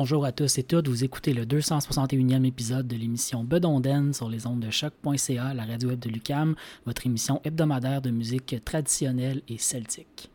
Bonjour à tous et toutes, vous écoutez le 261e épisode de l'émission Bedonden sur les ondes de choc.ca, la radio web de Lucam, votre émission hebdomadaire de musique traditionnelle et celtique.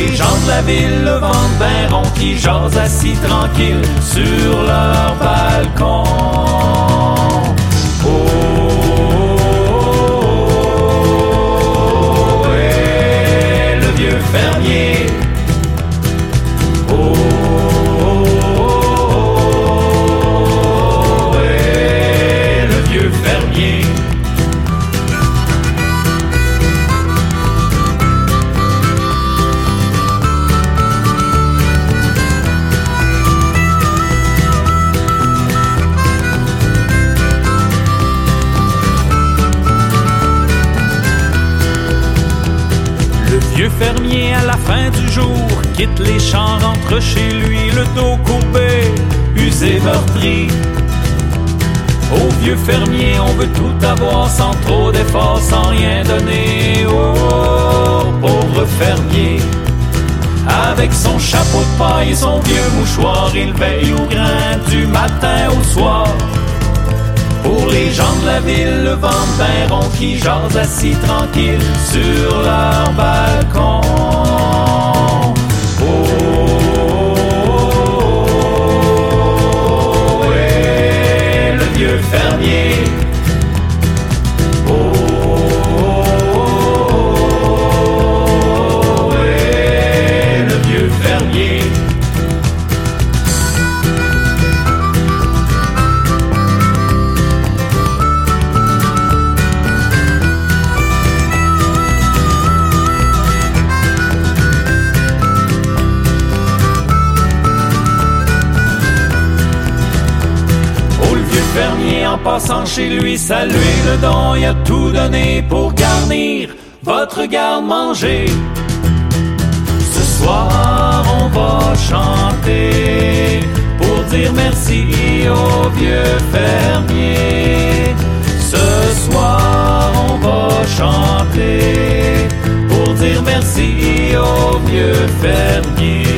les gens de la ville, le vent de rond qui jase assis tranquille sur leur balcon. Oh, ouais, le vieux fermier. Fermier à la fin du jour quitte les champs, rentre chez lui, le dos courbé, usé, meurtri. Au vieux fermier, on veut tout avoir sans trop d'efforts, sans rien donner. Oh, pauvre fermier. Avec son chapeau de paille et son vieux mouchoir, il veille au grain du matin au soir. Pour les gens de la ville, le vent rond qui jase assis tranquille sur leur balcon. Oh, le vieux fermier. En passant chez lui, saluer le don, il a tout donné pour garnir votre garde-manger. Ce soir, on va chanter pour dire merci au vieux fermier. Ce soir, on va chanter pour dire merci au vieux fermier.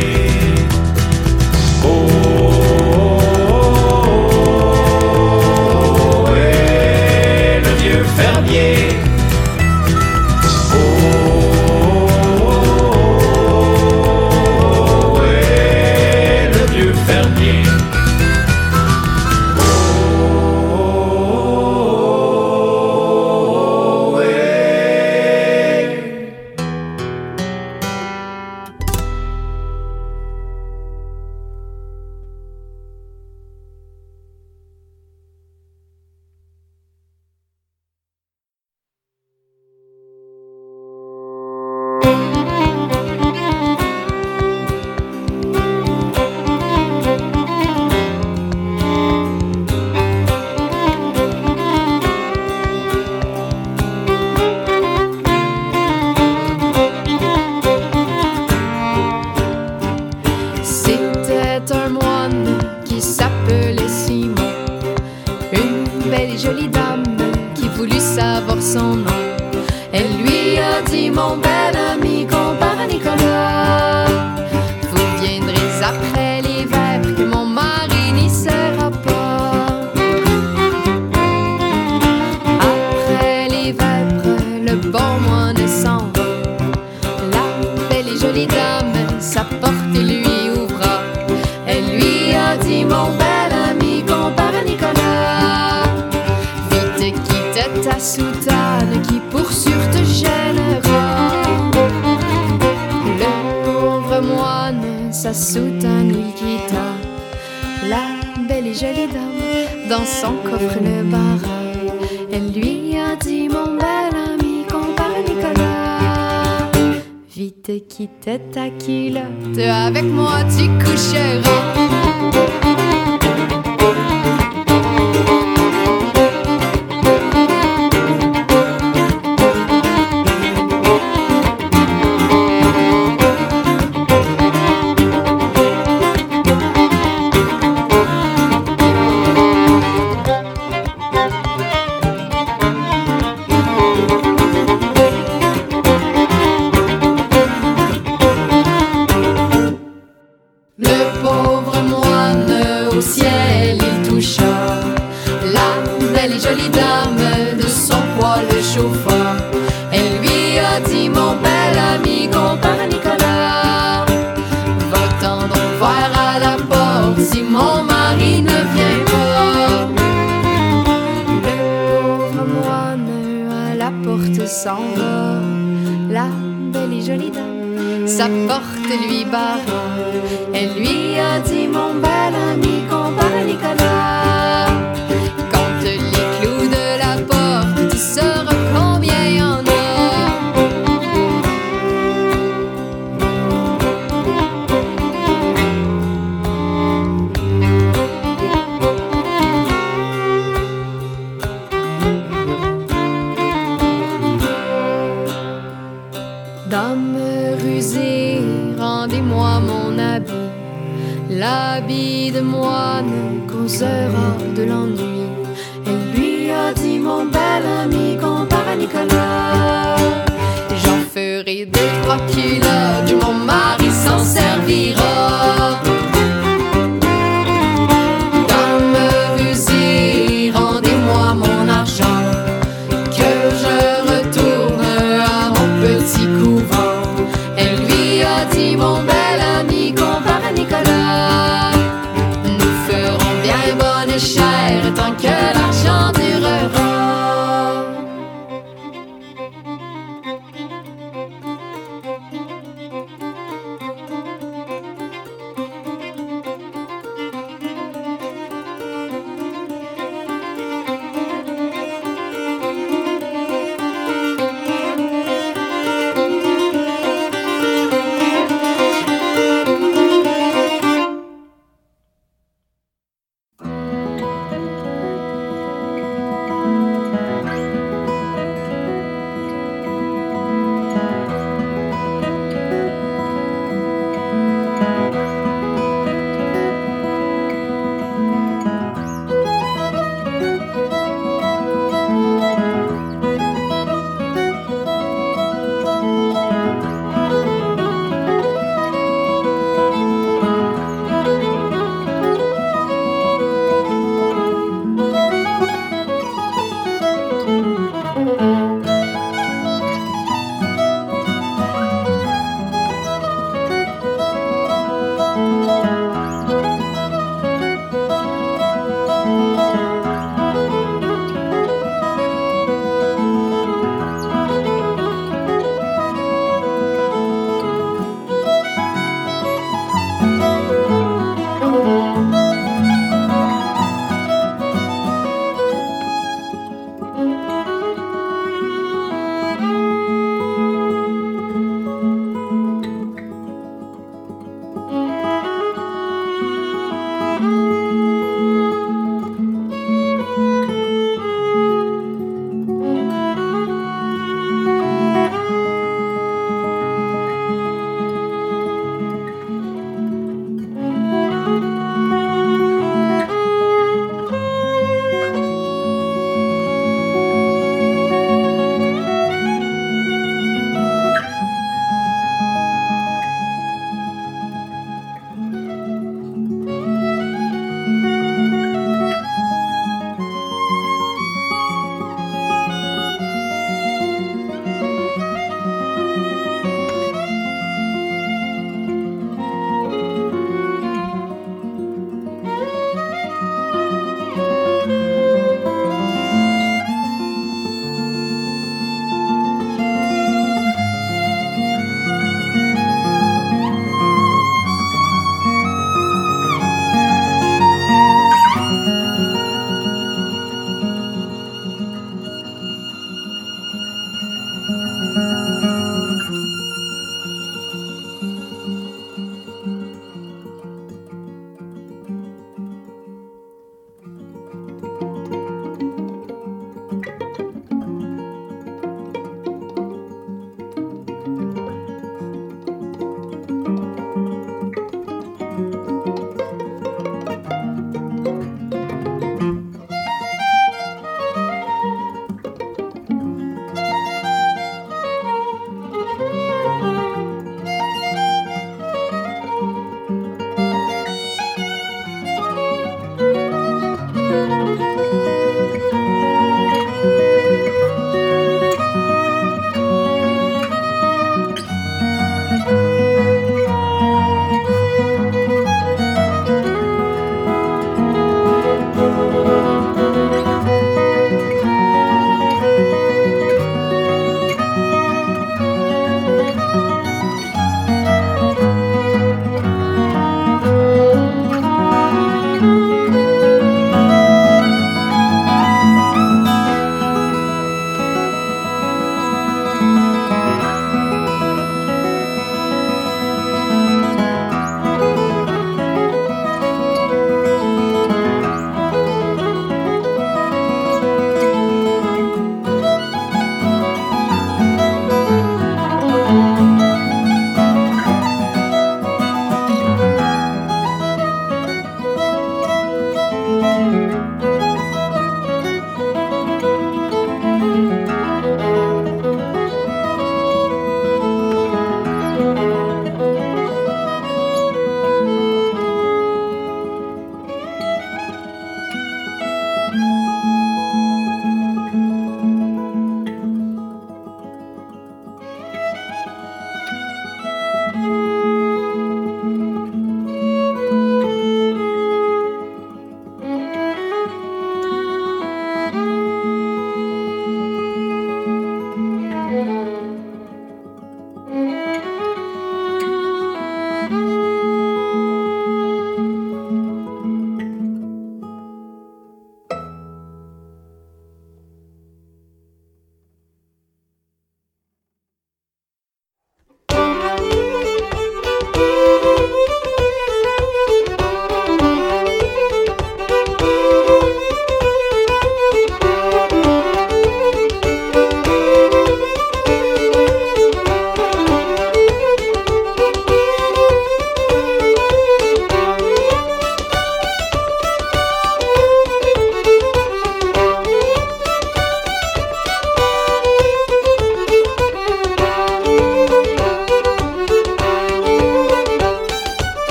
Vieux jolie dame, sa porte lui ouvra. Elle lui a dit Mon bel ami, compare Nicolas, vite quitte ta soutane qui pour sûr te gênera. Le pauvre moine, sa soutane il quitta. La belle et jolie dame, dans son coffre le barra. Elle lui a dit Mon bel ami, Vite quitte ta culotte, avec moi tu coucheras.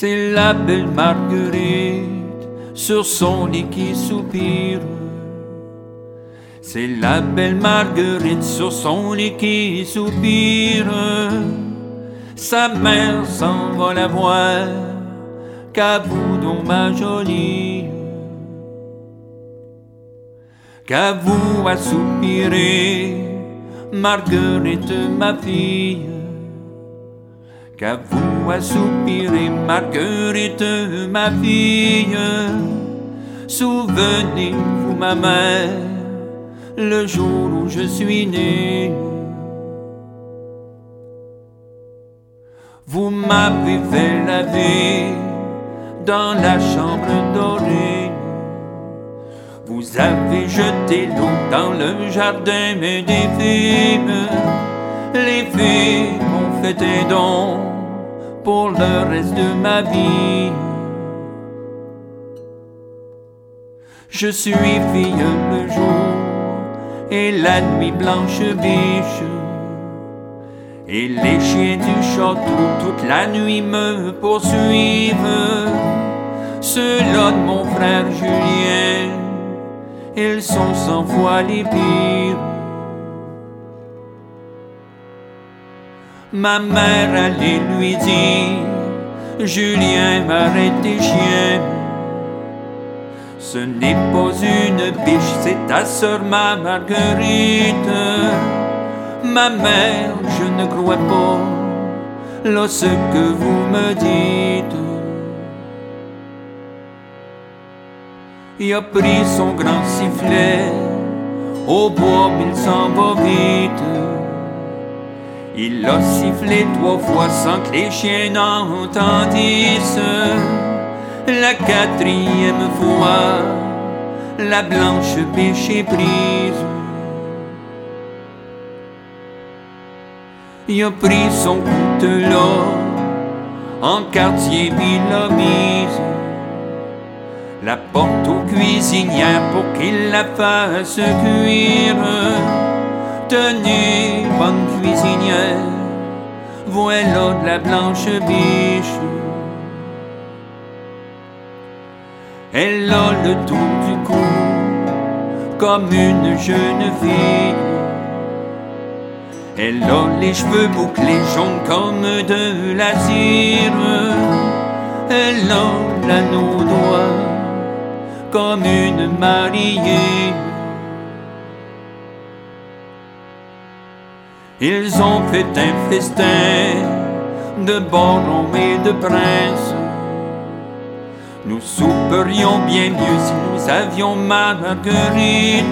C'est la belle Marguerite sur son lit qui soupire. C'est la belle Marguerite sur son lit qui soupire. Sa mère s'en va la voir, qu'à vous donc ma jolie. Qu'à vous à soupirer, Marguerite ma fille. Qu'à vous à soupirer, Marguerite ma fille. Souvenez-vous ma mère, le jour où je suis né. Vous m'avez fait laver dans la chambre dorée. Vous avez jeté l'eau dans le jardin, mais des filles, les filles m'ont fait un don pour le reste de ma vie. Je suis fille le jour et la nuit blanche biche. Et les chiens du château toute la nuit me poursuivent. Ceux-là de mon frère Julien, ils sont cent fois les pires. Ma mère allait lui dire, Julien m'arrête tes chiens. Ce n'est pas une biche, c'est ta sœur ma Marguerite. Ma mère, je ne crois pas là ce que vous me dites. Il a pris son grand sifflet, au bois il s'en va vite. Il a sifflé trois fois sans que les chiens n'entendissent. La quatrième fois, la blanche biche est prise. Il a pris son couteau en quartier puis l'a mise. La porte aux cuisinières pour qu'il la fasse cuire. Tenez, bonne cuisinière, voilà de la blanche biche. Elle a le tour du cou comme une jeune fille. Elle a les cheveux bouclés jaunes comme de la cire. Elle a l'anneau droit comme une mariée. Ils ont fait un festin de bonhommes et de princes. Nous souperions bien mieux si nous avions ma marguerite.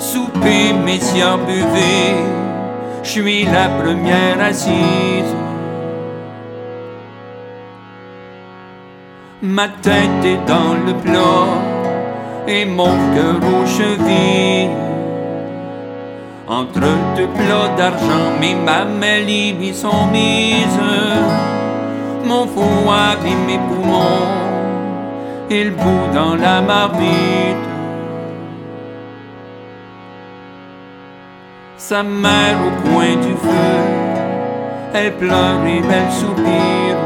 Souper, messieurs, buvez, je suis la première assise. Ma tête est dans le plat et mon cœur aux chevilles. Entre deux plats d'argent, mes mamelles y sont mises. Mon foie et mes poumons, et le bout dans la marmite. Sa mère au coin du feu, elle pleure et elle soupire.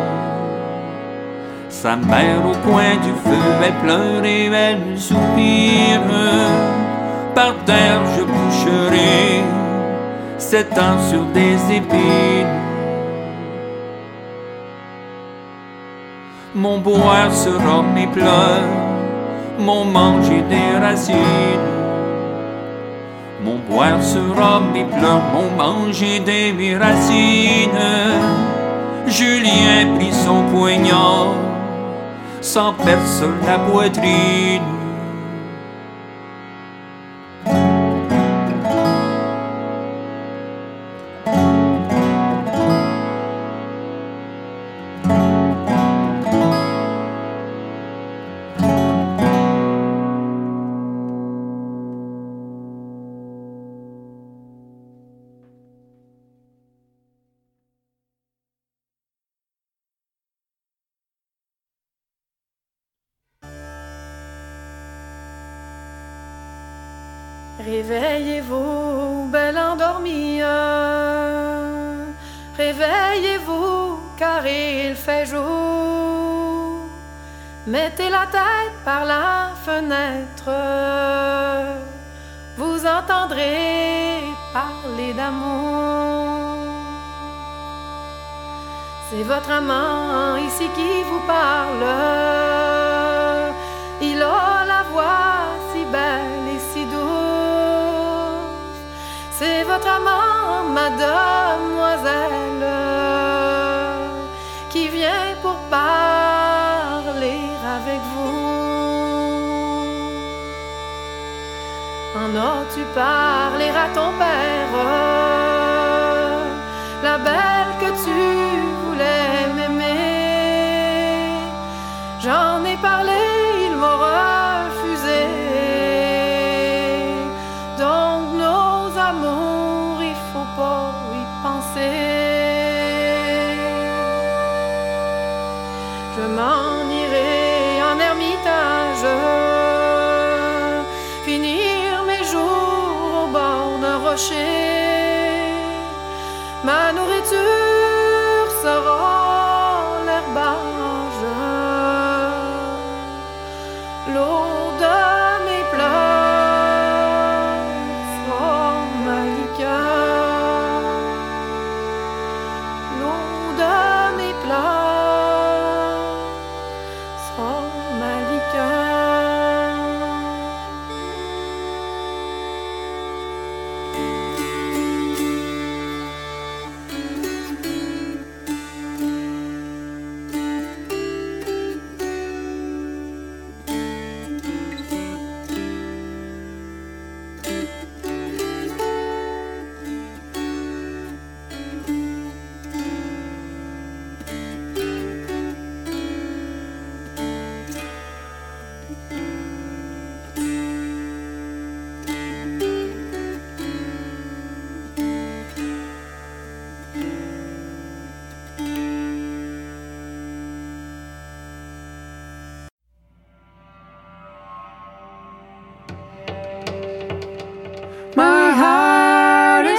Sa mère au coin du feu, elle pleure et elle soupire. Par terre je coucherai, ans sur des épines. Mon boire sera mes pleurs, mon manger des racines. Mon boire sera mes pleurs, mon manger des racines. Julien prit son poignard, sans personne la poitrine. Mettez la tête par la fenêtre, vous entendrez parler d'amour. C'est votre amant ici qui vous parle. Il a la voix si belle et si douce. C'est votre amant, mademoiselle, qui vient pour parler avec vous. En as-tu parlé à ton père? La belle Ma nourriture sera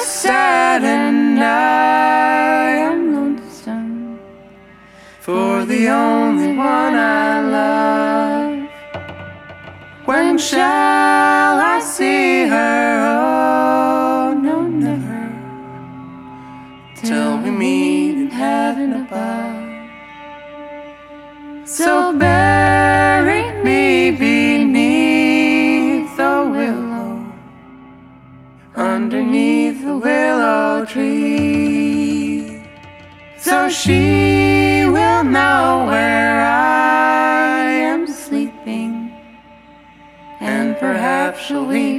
sad and I am lonesome for the only one I love. When shall I see her? Oh, no, never. Till we meet in heaven above. So shall we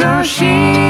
手心